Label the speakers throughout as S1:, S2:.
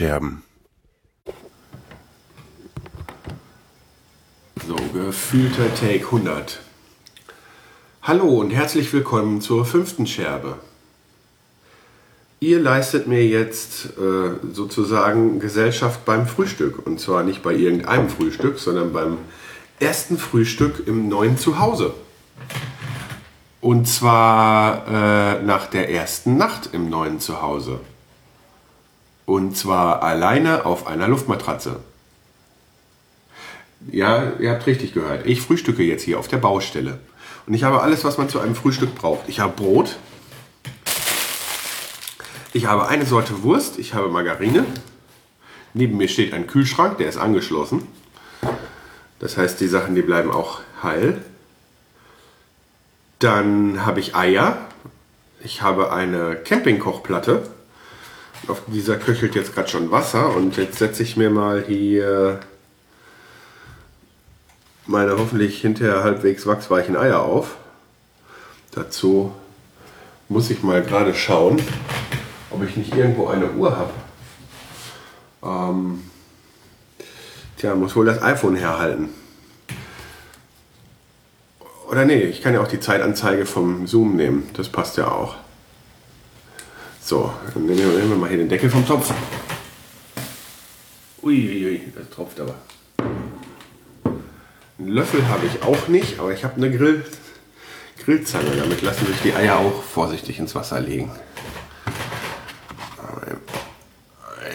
S1: Die Tonscherben. So, gefühlter Take 100. Hallo und herzlich willkommen zur fünften Scherbe. Ihr leistet mir jetzt äh, sozusagen Gesellschaft beim Frühstück. Und zwar nicht bei irgendeinem Frühstück, sondern beim ersten Frühstück im neuen Zuhause. Und zwar äh, nach der ersten Nacht im neuen Zuhause. Und zwar alleine auf einer Luftmatratze. Ja, ihr habt richtig gehört. Ich frühstücke jetzt hier auf der Baustelle. Und ich habe alles, was man zu einem Frühstück braucht. Ich habe Brot. Ich habe eine Sorte Wurst. Ich habe Margarine. Neben mir steht ein Kühlschrank, der ist angeschlossen. Das heißt, die Sachen, die bleiben auch heil. Dann habe ich Eier. Ich habe eine Campingkochplatte. Auf dieser köchelt jetzt gerade schon Wasser. Und jetzt setze ich mir mal hier meine hoffentlich hinterher halbwegs wachsweichen Eier auf. Dazu muss ich mal gerade schauen, ob ich nicht irgendwo eine Uhr habe. Ähm, tja, muss wohl das iPhone herhalten. Oder nee, ich kann ja auch die Zeitanzeige vom Zoom nehmen. Das passt ja auch. So, dann nehmen wir mal hier den Deckel vom Topf. Uiuiui, ui, das tropft aber. Einen Löffel habe ich auch nicht, aber ich habe eine Grill Grillzange. Damit lassen sich die Eier auch vorsichtig ins Wasser legen.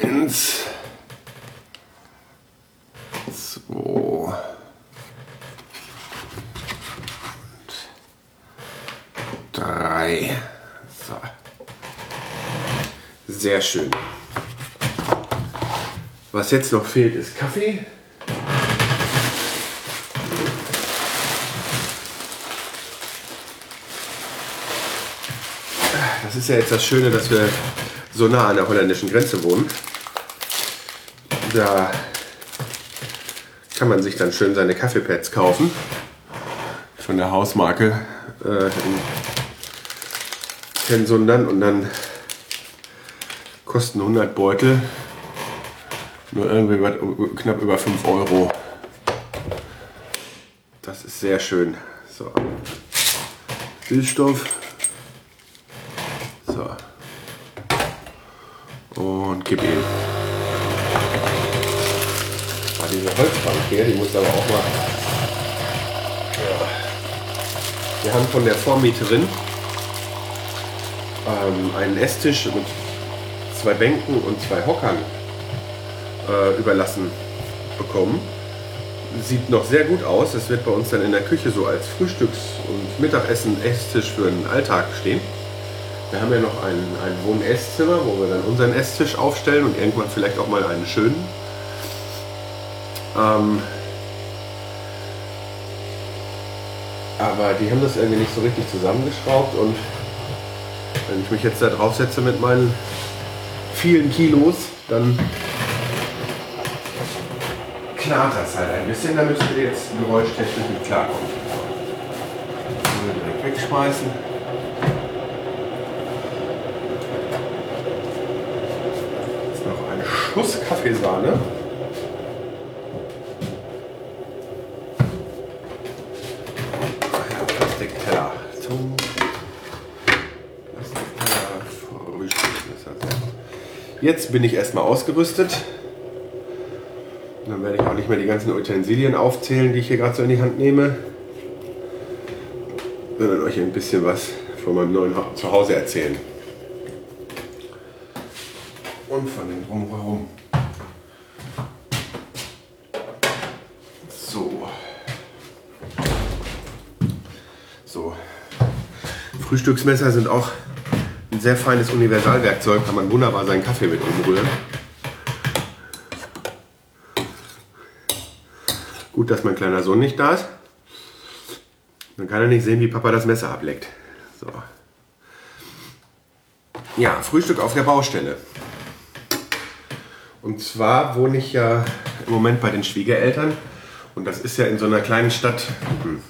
S1: Eins. Drei. Sehr schön. Was jetzt noch fehlt, ist Kaffee. Das ist ja jetzt das Schöne, dass wir so nah an der holländischen Grenze wohnen. Da kann man sich dann schön seine Kaffeepads kaufen. Von der Hausmarke äh, Tensundern und dann kosten 100 Beutel nur irgendwie knapp über 5 Euro. Das ist sehr schön. So. Füllstoff. So. Und gib ihm. Ah, diese Holzbank hier, die muss aber auch mal. Ja. Wir haben von der Vormieterin ähm, einen Esstisch mit zwei Bänken und zwei Hockern äh, überlassen bekommen. Sieht noch sehr gut aus. Es wird bei uns dann in der Küche so als Frühstücks- und Mittagessen-Esstisch für den Alltag stehen. Wir haben ja noch ein, ein Wohn-Esszimmer, wo wir dann unseren Esstisch aufstellen und irgendwann vielleicht auch mal einen schönen. Ähm, aber die haben das irgendwie nicht so richtig zusammengeschraubt und wenn ich mich jetzt da drauf setze mit meinen vielen Kilos, dann knarrt das halt ein bisschen. Da müsst ihr jetzt geräuschtechnisch mit klarkommen. direkt wegschmeißen. Jetzt noch ein Schuss Kaffeesahne. Jetzt bin ich erstmal ausgerüstet. Dann werde ich auch nicht mehr die ganzen Utensilien aufzählen, die ich hier gerade so in die Hand nehme, sondern euch ein bisschen was von meinem neuen Zuhause erzählen. Und von dem Drumherum. So. So. Frühstücksmesser sind auch sehr feines Universalwerkzeug, kann man wunderbar seinen Kaffee mit umrühren. Gut, dass mein kleiner Sohn nicht da ist. Dann kann er nicht sehen, wie Papa das Messer ableckt. So. Ja, Frühstück auf der Baustelle. Und zwar wohne ich ja im Moment bei den Schwiegereltern. Und das ist ja in so einer kleinen Stadt hm,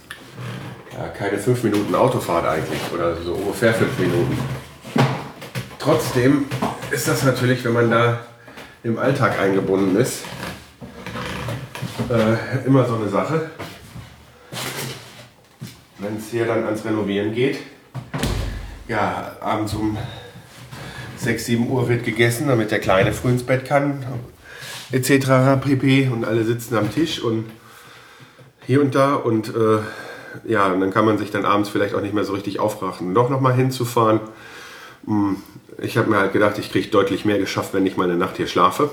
S1: ja, keine fünf Minuten Autofahrt eigentlich. Oder so ungefähr fünf Minuten. Trotzdem ist das natürlich, wenn man da im Alltag eingebunden ist, äh, immer so eine Sache. Wenn es hier dann ans Renovieren geht, ja, abends um 6, 7 Uhr wird gegessen, damit der Kleine früh ins Bett kann, etc. pp. Und alle sitzen am Tisch und hier und da und äh, ja, und dann kann man sich dann abends vielleicht auch nicht mehr so richtig aufrachen, doch nochmal hinzufahren. Hm, ich habe mir halt gedacht, ich kriege deutlich mehr geschafft, wenn ich mal eine Nacht hier schlafe.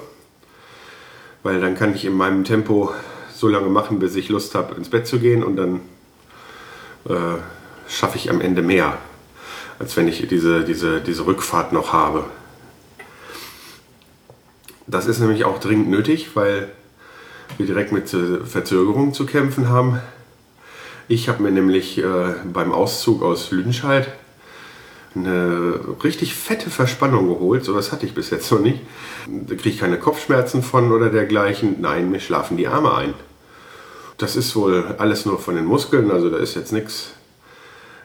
S1: Weil dann kann ich in meinem Tempo so lange machen, bis ich Lust habe, ins Bett zu gehen und dann äh, schaffe ich am Ende mehr, als wenn ich diese, diese, diese Rückfahrt noch habe. Das ist nämlich auch dringend nötig, weil wir direkt mit Verzögerungen zu kämpfen haben. Ich habe mir nämlich äh, beim Auszug aus Lüdenscheid eine richtig fette Verspannung geholt. So was hatte ich bis jetzt noch nicht. Da kriege ich keine Kopfschmerzen von oder dergleichen. Nein, mir schlafen die Arme ein. Das ist wohl alles nur von den Muskeln, also da ist jetzt nichts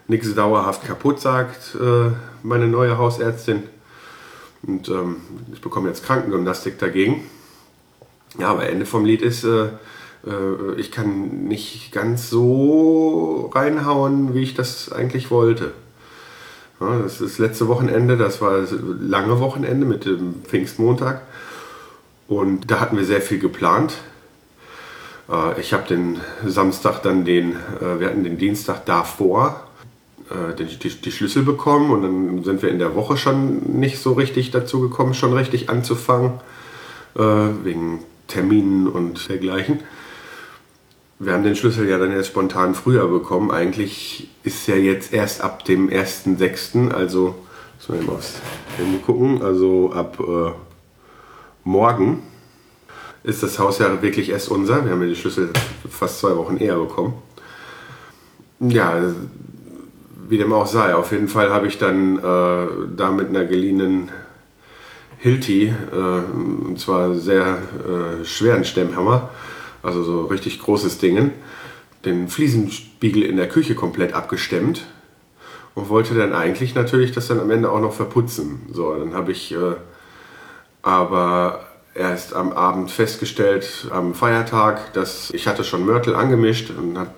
S1: nichts dauerhaft kaputt, sagt äh, meine neue Hausärztin. Und ähm, ich bekomme jetzt Krankengymnastik dagegen. Ja, aber Ende vom Lied ist, äh, äh, ich kann nicht ganz so reinhauen, wie ich das eigentlich wollte. Ja, das ist letzte Wochenende, das war das lange Wochenende mit dem Pfingstmontag. Und da hatten wir sehr viel geplant. Äh, ich habe den Samstag dann den, äh, wir hatten den Dienstag davor äh, die, Schlüssel bekommen und dann sind wir in der Woche schon nicht so richtig dazu gekommen, schon richtig anzufangen, wegen Terminen und dergleichen. Wir haben den Schlüssel ja dann jetzt spontan früher bekommen. Eigentlich ist ja jetzt erst ab dem 1.6., also müssen wir mal aufs Handy gucken, also ab äh, morgen ist das Haus ja wirklich erst unser. Wir haben ja die Schlüssel fast zwei Wochen eher bekommen. Ja, wie dem auch sei, auf jeden Fall habe ich dann äh, da mit einer geliehenen Hilti, äh, und zwar sehr äh, schweren Stemmhammer, also so richtig großes Ding, den Fliesenspiegel in der Küche komplett abgestemmt. Und wollte dann eigentlich natürlich das dann am Ende auch noch verputzen. So, dann habe ich äh, aber erst am Abend festgestellt, am Feiertag, dass ich hatte schon Mörtel angemischt und habe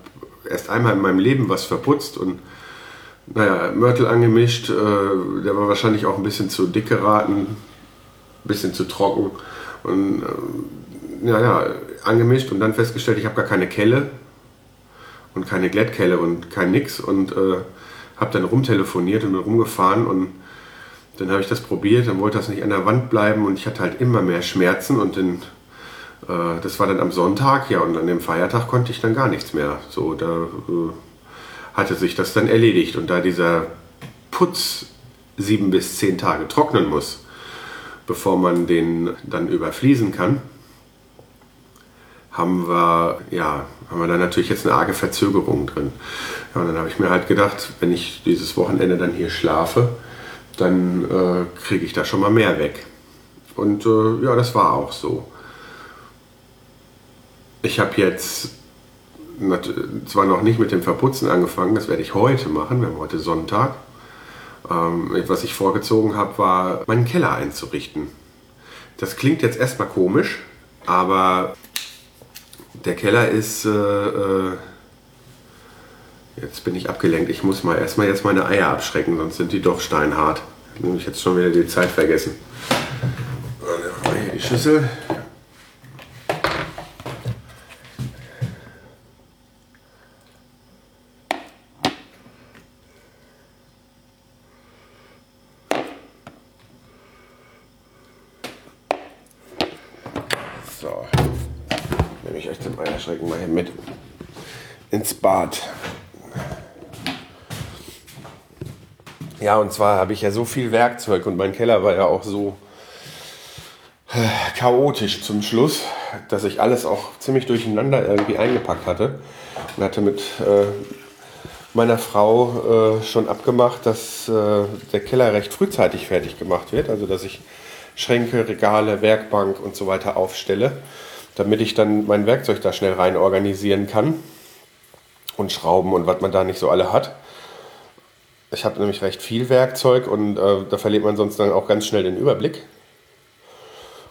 S1: erst einmal in meinem Leben was verputzt und naja, Mörtel angemischt, äh, der war wahrscheinlich auch ein bisschen zu dick geraten, ein bisschen zu trocken. Und äh, ja, ja, angemischt und dann festgestellt, ich habe gar keine Kelle und keine Glättkelle und kein Nix und äh, habe dann rumtelefoniert und rumgefahren und dann habe ich das probiert, dann wollte das nicht an der Wand bleiben und ich hatte halt immer mehr Schmerzen und dann, äh, das war dann am Sonntag, ja und an dem Feiertag konnte ich dann gar nichts mehr. So, da äh, hatte sich das dann erledigt und da dieser Putz sieben bis zehn Tage trocknen muss, bevor man den dann überfließen kann, haben wir, ja, haben wir da natürlich jetzt eine arge Verzögerung drin. Ja, und dann habe ich mir halt gedacht, wenn ich dieses Wochenende dann hier schlafe, dann äh, kriege ich da schon mal mehr weg. Und äh, ja, das war auch so. Ich habe jetzt zwar noch nicht mit dem Verputzen angefangen, das werde ich heute machen, wir haben heute Sonntag. Ähm, was ich vorgezogen habe, war meinen Keller einzurichten. Das klingt jetzt erstmal komisch, aber der Keller ist. Äh, äh, jetzt bin ich abgelenkt. Ich muss mal erstmal jetzt meine Eier abschrecken, sonst sind die doch steinhart. Habe ich jetzt schon wieder die Zeit vergessen. Hier die Schüssel. Bad. Ja, und zwar habe ich ja so viel Werkzeug und mein Keller war ja auch so äh, chaotisch zum Schluss, dass ich alles auch ziemlich durcheinander irgendwie eingepackt hatte und hatte mit äh, meiner Frau äh, schon abgemacht, dass äh, der Keller recht frühzeitig fertig gemacht wird, also dass ich Schränke, Regale, Werkbank und so weiter aufstelle, damit ich dann mein Werkzeug da schnell rein organisieren kann und Schrauben und was man da nicht so alle hat. Ich habe nämlich recht viel Werkzeug und äh, da verliert man sonst dann auch ganz schnell den Überblick.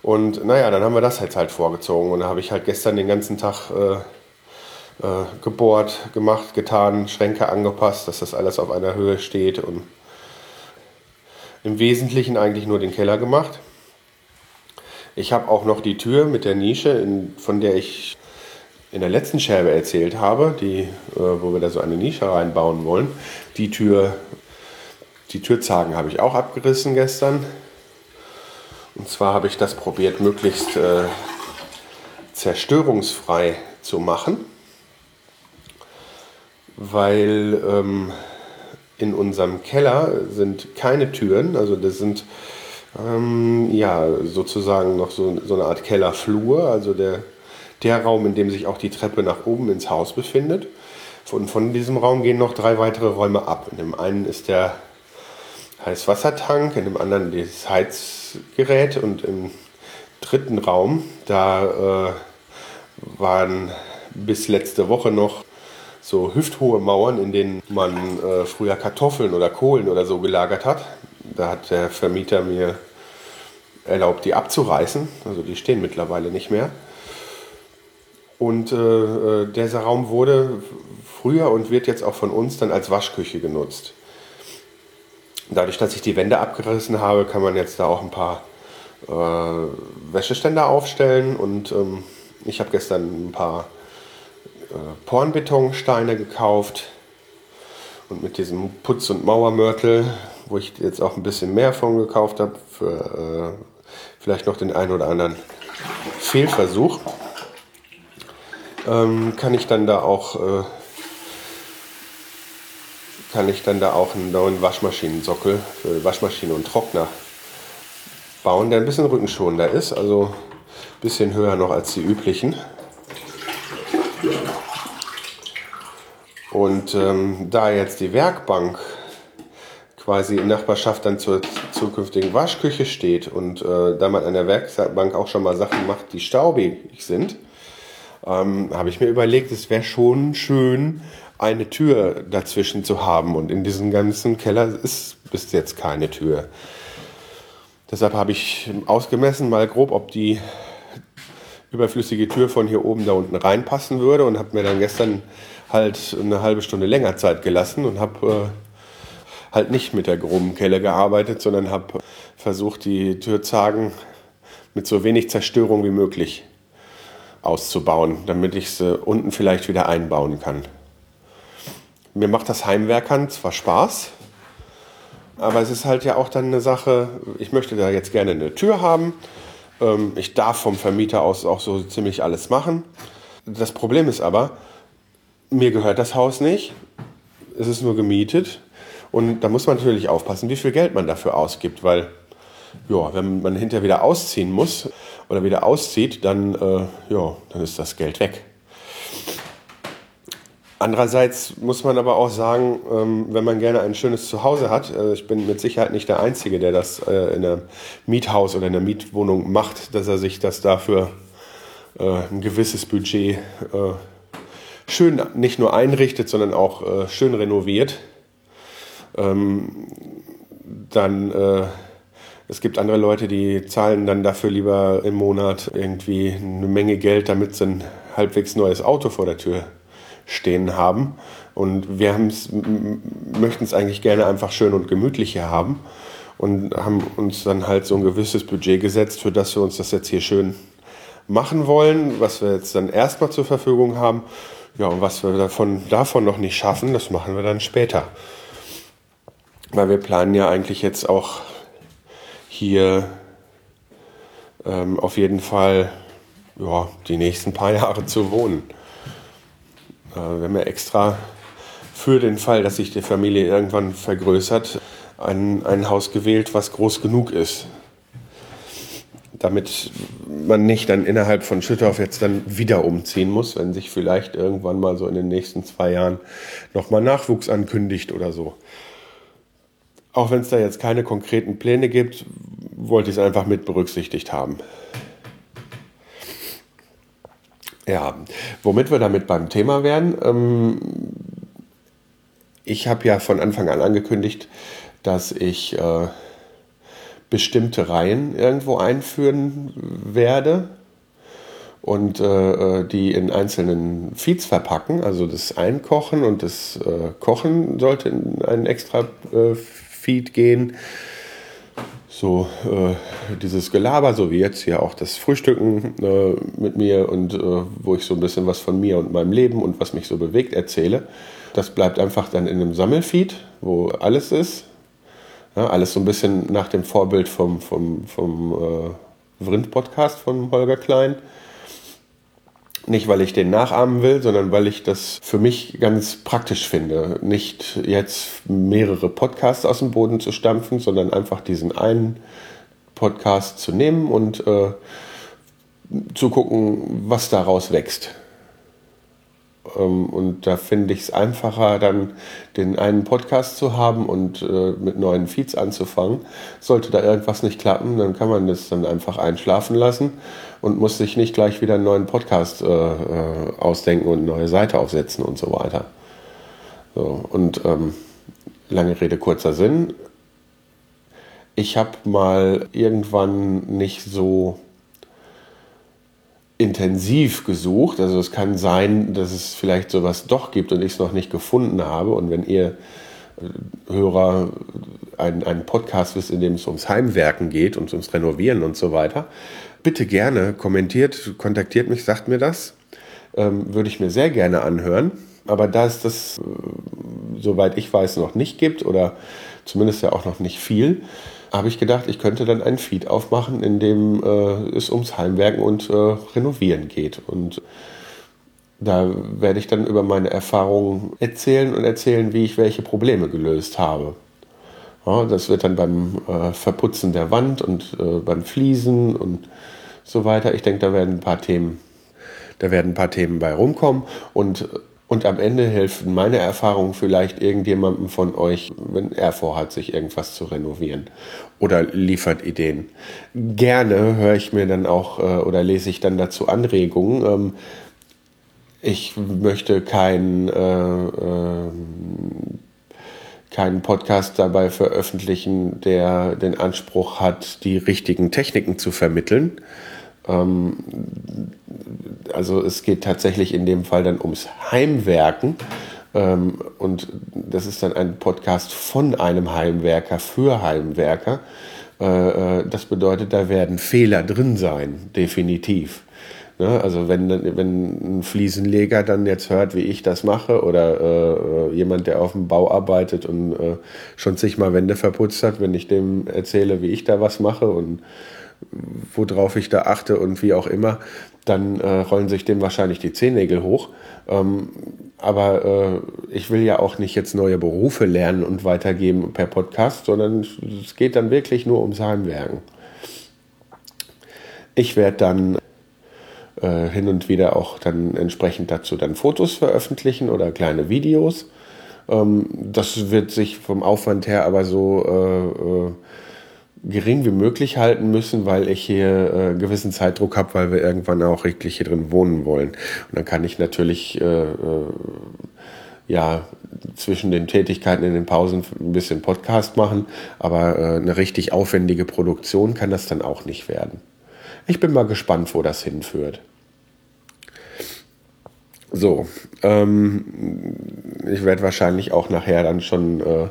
S1: Und naja, dann haben wir das jetzt halt vorgezogen. Und da habe ich halt gestern den ganzen Tag äh, äh, gebohrt, gemacht, getan, Schränke angepasst, dass das alles auf einer Höhe steht. Und im Wesentlichen eigentlich nur den Keller gemacht. Ich habe auch noch die Tür mit der Nische, in, von der ich in der letzten Scherbe erzählt habe, die, äh, wo wir da so eine Nische reinbauen wollen. Die Tür, die Türzagen habe ich auch abgerissen gestern. Und zwar habe ich das probiert, möglichst äh, zerstörungsfrei zu machen, weil ähm, in unserem Keller sind keine Türen, also das sind ähm, ja sozusagen noch so, so eine Art Kellerflur, also der, der Raum, in dem sich auch die Treppe nach oben ins Haus befindet. Und von diesem Raum gehen noch drei weitere Räume ab. In dem einen ist der Heißwassertank, in dem anderen das Heizgerät und im dritten Raum, da äh, waren bis letzte Woche noch so hüfthohe Mauern, in denen man äh, früher Kartoffeln oder Kohlen oder so gelagert hat. Da hat der Vermieter mir erlaubt, die abzureißen. Also die stehen mittlerweile nicht mehr. Und äh, äh dieser Raum wurde früher und wird jetzt auch von uns dann als Waschküche genutzt. Dadurch, dass ich die Wände abgerissen habe, kann man jetzt da auch ein paar äh, Wäscheständer aufstellen. Und ähm, ich habe gestern ein paar äh, Pornbetonsteine gekauft. Und mit diesem Putz- und Mauermörtel, wo ich jetzt auch ein bisschen mehr von gekauft habe, für äh, vielleicht noch den einen oder anderen Fehlversuch, ähm, kann ich dann da auch äh, kann ich dann da auch einen neuen Waschmaschinensockel für Waschmaschine und Trockner bauen, der ein bisschen rückenschonender ist, also ein bisschen höher noch als die üblichen. Und ähm, da jetzt die Werkbank quasi in Nachbarschaft dann zur zukünftigen Waschküche steht und äh, da man an der Werkbank auch schon mal Sachen macht, die staubig sind, ähm, habe ich mir überlegt, es wäre schon schön, eine Tür dazwischen zu haben. Und in diesem ganzen Keller ist bis jetzt keine Tür. Deshalb habe ich ausgemessen, mal grob, ob die überflüssige Tür von hier oben da unten reinpassen würde und habe mir dann gestern halt eine halbe Stunde länger Zeit gelassen und habe äh, halt nicht mit der groben Kelle gearbeitet, sondern habe versucht, die Türzagen mit so wenig Zerstörung wie möglich auszubauen, damit ich sie unten vielleicht wieder einbauen kann. Mir macht das Heimwerkern zwar Spaß, aber es ist halt ja auch dann eine Sache, ich möchte da jetzt gerne eine Tür haben. Ähm, ich darf vom Vermieter aus auch so ziemlich alles machen. Das Problem ist aber, mir gehört das Haus nicht. Es ist nur gemietet. Und da muss man natürlich aufpassen, wie viel Geld man dafür ausgibt, weil ja, wenn man hinterher wieder ausziehen muss oder wieder auszieht, dann, äh, ja, dann ist das Geld weg. Andererseits muss man aber auch sagen, ähm, wenn man gerne ein schönes Zuhause hat, äh, ich bin mit Sicherheit nicht der Einzige, der das äh, in einem Miethaus oder in einer Mietwohnung macht, dass er sich das dafür äh, ein gewisses Budget schön nicht nur einrichtet, sondern auch schön renoviert. Ähm, dann es gibt andere Leute, die zahlen dann dafür lieber im Monat irgendwie eine Menge Geld, damit sie ein halbwegs neues Auto vor der Tür stehen haben. Und wir möchten es eigentlich gerne einfach schön und gemütlich hier haben und haben uns dann halt so ein gewisses Budget gesetzt, für das wir uns das jetzt hier schön machen wollen, was wir jetzt dann erstmal zur Verfügung haben. Ja, und was wir davon, davon noch nicht schaffen, das machen wir dann später. Weil wir planen ja eigentlich jetzt auch hier ähm, auf jeden Fall ja, die nächsten paar Jahre zu wohnen. Äh, wir haben ja extra für den Fall, dass sich die Familie irgendwann vergrößert, ein, ein Haus gewählt, was groß genug ist. Damit man nicht dann innerhalb von Schüttorf jetzt dann wieder umziehen muss, wenn sich vielleicht irgendwann mal so in den nächsten zwei Jahren nochmal Nachwuchs ankündigt oder so. Auch wenn es da jetzt keine konkreten Pläne gibt, wollte ich es einfach mit berücksichtigt haben. Ja, womit wir damit beim Thema werden. Ähm, ich habe ja von Anfang an angekündigt, dass ich äh, bestimmte Reihen irgendwo einführen werde und äh, die in einzelnen Feeds verpacken. Also das Einkochen und das äh, Kochen sollte in einen extra äh, Feed gehen. So äh, dieses Gelaber, so wie jetzt hier auch das Frühstücken äh, mit mir und äh, wo ich so ein bisschen was von mir und meinem Leben und was mich so bewegt erzähle. Das bleibt einfach dann in einem Sammelfeed, wo alles ist. Ja, alles so ein bisschen nach dem Vorbild vom, vom, vom Vrind-Podcast von Holger Klein. Nicht, weil ich den nachahmen will, sondern weil ich das für mich ganz praktisch finde. Nicht jetzt mehrere Podcasts aus dem Boden zu stampfen, sondern einfach diesen einen Podcast zu nehmen und äh, zu gucken, was daraus wächst. Ähm, und da finde ich es einfacher, dann den einen Podcast zu haben und äh, mit neuen Feeds anzufangen. Sollte da irgendwas nicht klappen, dann kann man das dann einfach einschlafen lassen und muss sich nicht gleich wieder einen neuen Podcast äh, äh ausdenken und eine neue Seite aufsetzen und so weiter. So, und ähm, lange Rede, kurzer Sinn. Ich habe mal irgendwann nicht so intensiv gesucht. Also es kann sein, dass es vielleicht sowas doch gibt und ich es noch nicht gefunden habe. Und wenn ihr äh, Hörer einen, einen Podcast wisst, in dem es ums Heimwerken geht und ums Renovieren und so weiter, bitte gerne kommentiert, kontaktiert mich, sagt mir das. Ähm, würde ich mir sehr gerne anhören. Aber da es das, äh, soweit ich weiß, noch nicht gibt oder zumindest ja auch noch nicht viel, habe ich gedacht, ich könnte dann ein Feed aufmachen, in dem äh, es ums Heimwerken und äh, Renovieren geht. Und da werde ich dann über meine Erfahrungen erzählen und erzählen, wie ich welche Probleme gelöst habe. Ja, das wird dann beim äh, Verputzen der Wand und äh, beim Fliesen und so weiter. Ich denke, da werden ein paar Themen, da werden ein paar Themen bei rumkommen und und am Ende helfen meine Erfahrungen vielleicht irgendjemandem von euch, wenn er vorhat, sich irgendwas zu renovieren oder liefert Ideen. Gerne höre ich mir dann auch äh, oder lese ich dann dazu Anregungen. Ähm, ich möchte kein, äh, äh, keinen Podcast dabei veröffentlichen, der den Anspruch hat, die richtigen Techniken zu vermitteln. Ähm, also es geht tatsächlich in dem Fall dann ums Heimwerken. Ähm, und das ist dann ein Podcast von einem Heimwerker für Heimwerker. Äh, äh, das bedeutet, da werden Fehler drin sein, definitiv. Ne? Also wenn, wenn ein Fliesenleger dann jetzt hört, wie ich das mache, oder äh, jemand, der auf dem Bau arbeitet und äh, schon zigmal Wände verputzt hat, wenn ich dem erzähle, wie ich da was mache und worauf ich da achte und wie auch immer, dann äh, rollen sich dem wahrscheinlich die Zehennägel hoch. Ähm, aber äh, ich will ja auch nicht jetzt neue Berufe lernen und weitergeben per Podcast, sondern es geht dann wirklich nur ums Heimwerken. Ich werde dann äh, hin und wieder auch dann entsprechend dazu dann Fotos veröffentlichen oder kleine Videos. Ähm, das wird sich vom Aufwand her aber so äh, äh gering wie möglich halten müssen, weil ich hier äh, gewissen Zeitdruck habe, weil wir irgendwann auch richtig hier drin wohnen wollen. Und dann kann ich natürlich äh, äh, ja zwischen den Tätigkeiten in den Pausen ein bisschen Podcast machen, aber äh, eine richtig aufwendige Produktion kann das dann auch nicht werden. Ich bin mal gespannt, wo das hinführt. So, ähm, ich werde wahrscheinlich auch nachher dann schon äh,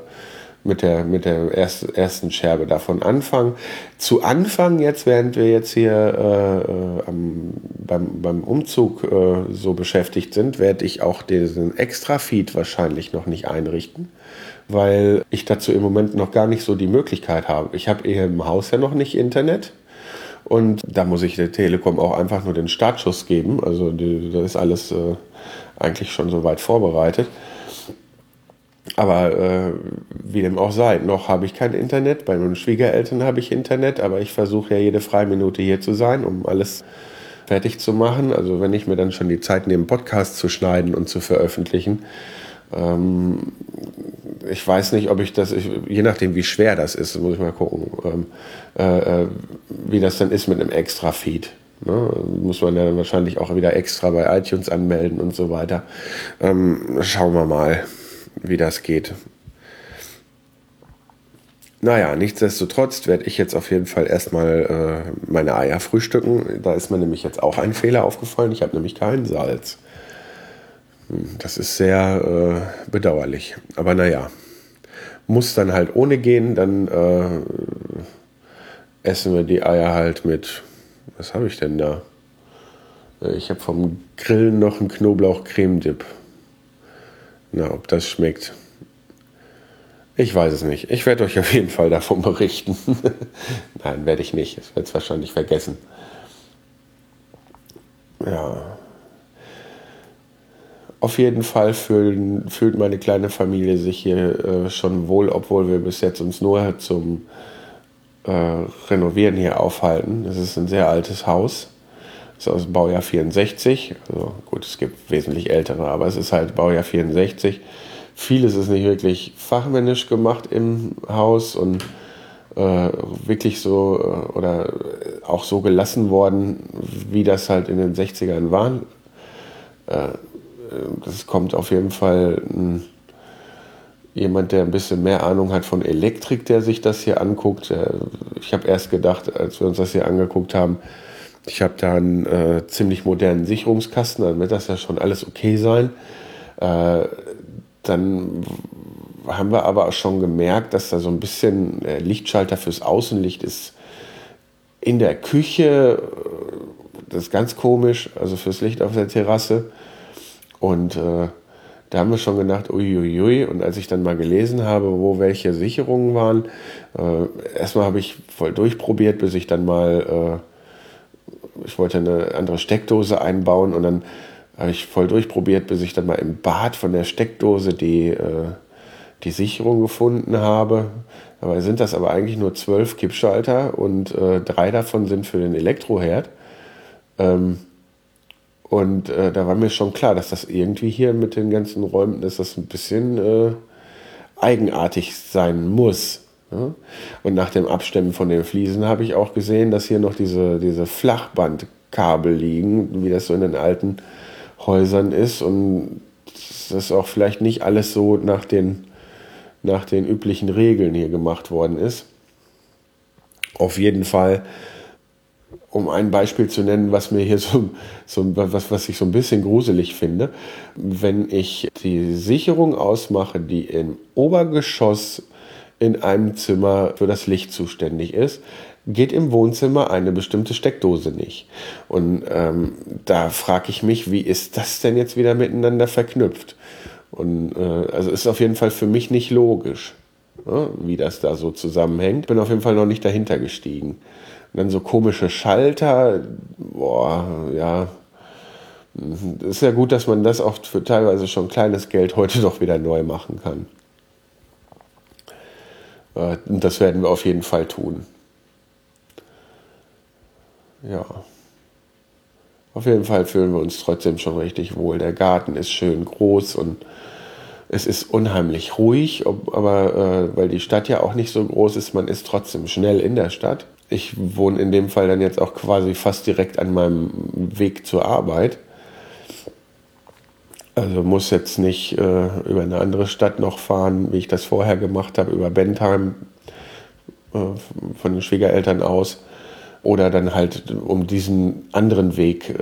S1: mit der, mit der erst, ersten Scherbe davon anfangen. Zu Anfang, jetzt, während wir jetzt hier äh, am, beim, beim Umzug äh, so beschäftigt sind, werde ich auch diesen Extra-Feed wahrscheinlich noch nicht einrichten, weil ich dazu im Moment noch gar nicht so die Möglichkeit habe. Ich habe hier im Haus ja noch nicht Internet. Und da muss ich der Telekom auch einfach nur den Startschuss geben. Also da ist alles äh, eigentlich schon so weit vorbereitet. Aber äh, wie dem auch sei, noch habe ich kein Internet. Bei meinen Schwiegereltern habe ich Internet, aber ich versuche ja jede freie Minute hier zu sein, um alles fertig zu machen. Also wenn ich mir dann schon die Zeit nehme, Podcast zu schneiden und zu veröffentlichen. Ähm, ich weiß nicht, ob ich das, ich, je nachdem wie schwer das ist, muss ich mal gucken, ähm, äh, äh wie das dann ist mit einem Extra-Feed. Ne? Muss man ja wahrscheinlich auch wieder extra bei iTunes anmelden und so weiter. Ähm, schauen wir mal wie das geht. naja, nichtsdestotrotz werde ich jetzt auf jeden Fall erstmal äh, meine Eier frühstücken. Da ist mir nämlich jetzt auch ein Fehler aufgefallen. Ich habe nämlich kein Salz. Hm, das ist sehr äh, bedauerlich. Aber naja, muss dann halt ohne gehen. Dann äh, essen wir die Eier halt mit. Was habe ich denn da? Äh, ich habe vom Grillen noch einen Knoblauch-Creme-Dip. Na, ob das schmeckt. Ich weiß es nicht. Ich werde euch auf jeden Fall davon berichten. Nein, werde ich nicht. Ich werde es wahrscheinlich vergessen. Ja. Auf jeden Fall fühlen, fühlt meine kleine Familie sich hier äh, schon wohl, obwohl wir bis jetzt uns nur zum äh, Renovieren hier aufhalten. Es ist ein sehr altes Haus. Ist aus dem Baujahr 64. Also gut, es gibt wesentlich ältere, aber es ist halt Baujahr 64 vieles ist nicht wirklich fachmännisch gemacht im Haus und äh, wirklich so äh, oder auch so gelassen worden, wie das halt in den 60ern waren. Äh, das kommt auf jeden Fall ein, jemand, der ein bisschen mehr Ahnung hat von Elektrik, der sich das hier anguckt. Ich habe erst gedacht, als wir uns das hier angeguckt haben, ich habe da einen äh, ziemlich modernen Sicherungskasten, dann wird das ja schon alles okay sein. Äh, dann haben wir aber auch schon gemerkt, dass da so ein bisschen der Lichtschalter fürs Außenlicht ist in der Küche. Das ist ganz komisch, also fürs Licht auf der Terrasse. Und äh, da haben wir schon gedacht, uiuiui. Und als ich dann mal gelesen habe, wo welche Sicherungen waren, äh, erstmal habe ich voll durchprobiert, bis ich dann mal, äh, ich wollte eine andere Steckdose einbauen und dann habe ich voll durchprobiert, bis ich dann mal im Bad von der Steckdose die, äh, die Sicherung gefunden habe. Dabei sind das aber eigentlich nur zwölf Kippschalter und äh, drei davon sind für den Elektroherd. Ähm, und äh, da war mir schon klar, dass das irgendwie hier mit den ganzen Räumen, dass das ein bisschen äh, eigenartig sein muss. Ja? Und nach dem Abstemmen von den Fliesen habe ich auch gesehen, dass hier noch diese, diese Flachbandkabel liegen, wie das so in den alten Häusern ist und das auch vielleicht nicht alles so nach den, nach den üblichen Regeln hier gemacht worden ist. Auf jeden Fall, um ein Beispiel zu nennen, was mir hier so, so was, was ich so ein bisschen gruselig finde, wenn ich die Sicherung ausmache, die im Obergeschoss in einem Zimmer für das Licht zuständig ist, geht im Wohnzimmer eine bestimmte Steckdose nicht. Und ähm, da frage ich mich, wie ist das denn jetzt wieder miteinander verknüpft? Und äh, also ist auf jeden Fall für mich nicht logisch, ne, wie das da so zusammenhängt. Bin auf jeden Fall noch nicht dahinter gestiegen. Und dann so komische Schalter, boah, ja. Ist ja gut, dass man das auch für teilweise schon kleines Geld heute doch wieder neu machen kann. Äh, und das werden wir auf jeden Fall tun ja. Auf jeden Fall fühlen wir uns trotzdem schon richtig wohl. Der Garten ist schön groß und es ist unheimlich ruhig, ob, aber äh, weil die Stadt ja auch nicht so groß ist, man ist trotzdem schnell in der Stadt. Ich wohne in dem Fall dann jetzt auch quasi fast direkt an meinem Weg zur Arbeit. Also muss jetzt nicht äh, über eine andere Stadt noch fahren, wie ich das vorher gemacht habe, über Bentheim äh, von den Schwiegereltern aus oder dann halt, um diesen anderen Weg äh,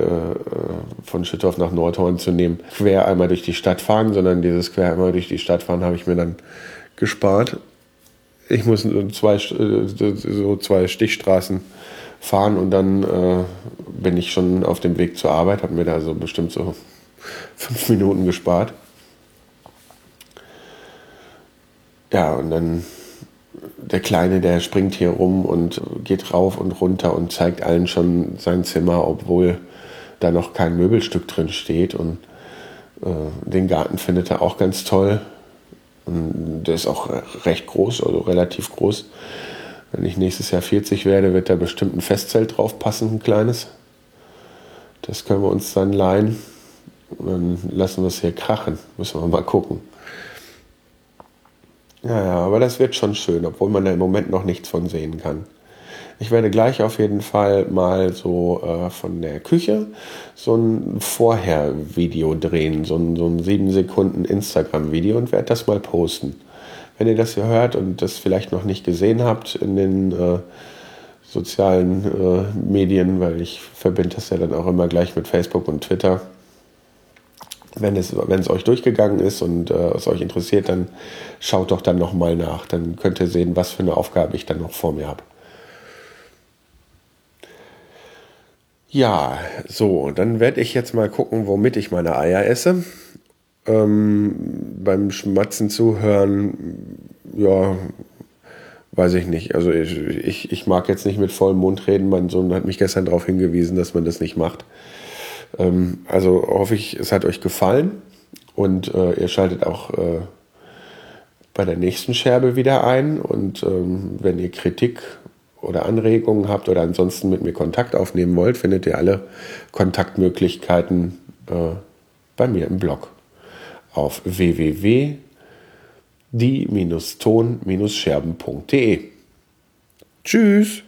S1: von Schüttorf nach Nordhorn zu nehmen, quer einmal durch die Stadt fahren, sondern dieses quer einmal durch die Stadt fahren habe ich mir dann gespart. Ich muss zwei, so zwei Stichstraßen fahren und dann äh, bin ich schon auf dem Weg zur Arbeit, habe mir da so bestimmt so fünf Minuten gespart. Ja, und dann der Kleine, der springt hier rum und geht rauf und runter und zeigt allen schon sein Zimmer, obwohl da noch kein Möbelstück drin steht. Und äh, den Garten findet er auch ganz toll. Und der ist auch recht groß, also relativ groß. Wenn ich nächstes Jahr 40 werde, wird da bestimmt ein Festzelt drauf passen, ein kleines. Das können wir uns dann leihen. Dann lassen wir es hier krachen. Müssen wir mal gucken. Ja, ja, aber das wird schon schön, obwohl man da im Moment noch nichts von sehen kann. Ich werde gleich auf jeden Fall mal so äh, von der Küche so ein Vorher-Video drehen, so ein, so ein 7 Sekunden Instagram-Video und werde das mal posten. wenn ihr das hier hört und das vielleicht noch nicht gesehen habt in den äh, sozialen äh, Medien, weil ich verbinde das ja dann auch immer gleich mit Facebook und Twitter. Wenn es, wenn es euch durchgegangen ist und äh, es euch interessiert, dann schaut doch dann nochmal nach. Dann könnt ihr sehen, was für eine Aufgabe ich dann noch vor mir habe. Ja, so, dann werde ich jetzt mal gucken, womit ich meine Eier esse. Ähm, beim Schmatzen zuhören, ja, weiß ich nicht. Also ich, ich, ich mag jetzt nicht mit vollem Mund reden. Mein Sohn hat mich gestern darauf hingewiesen, dass man das nicht macht. Ähm, also hoffe ich, es hat euch gefallen und äh, ihr schaltet auch äh, bei der nächsten Scherbe wieder ein. Und ähm, wenn ihr Kritik oder Anregungen habt oder ansonsten mit mir Kontakt aufnehmen wollt, findet ihr alle Kontaktmöglichkeiten äh, bei mir im Blog auf www.die-ton-scherben.de. Tschüss!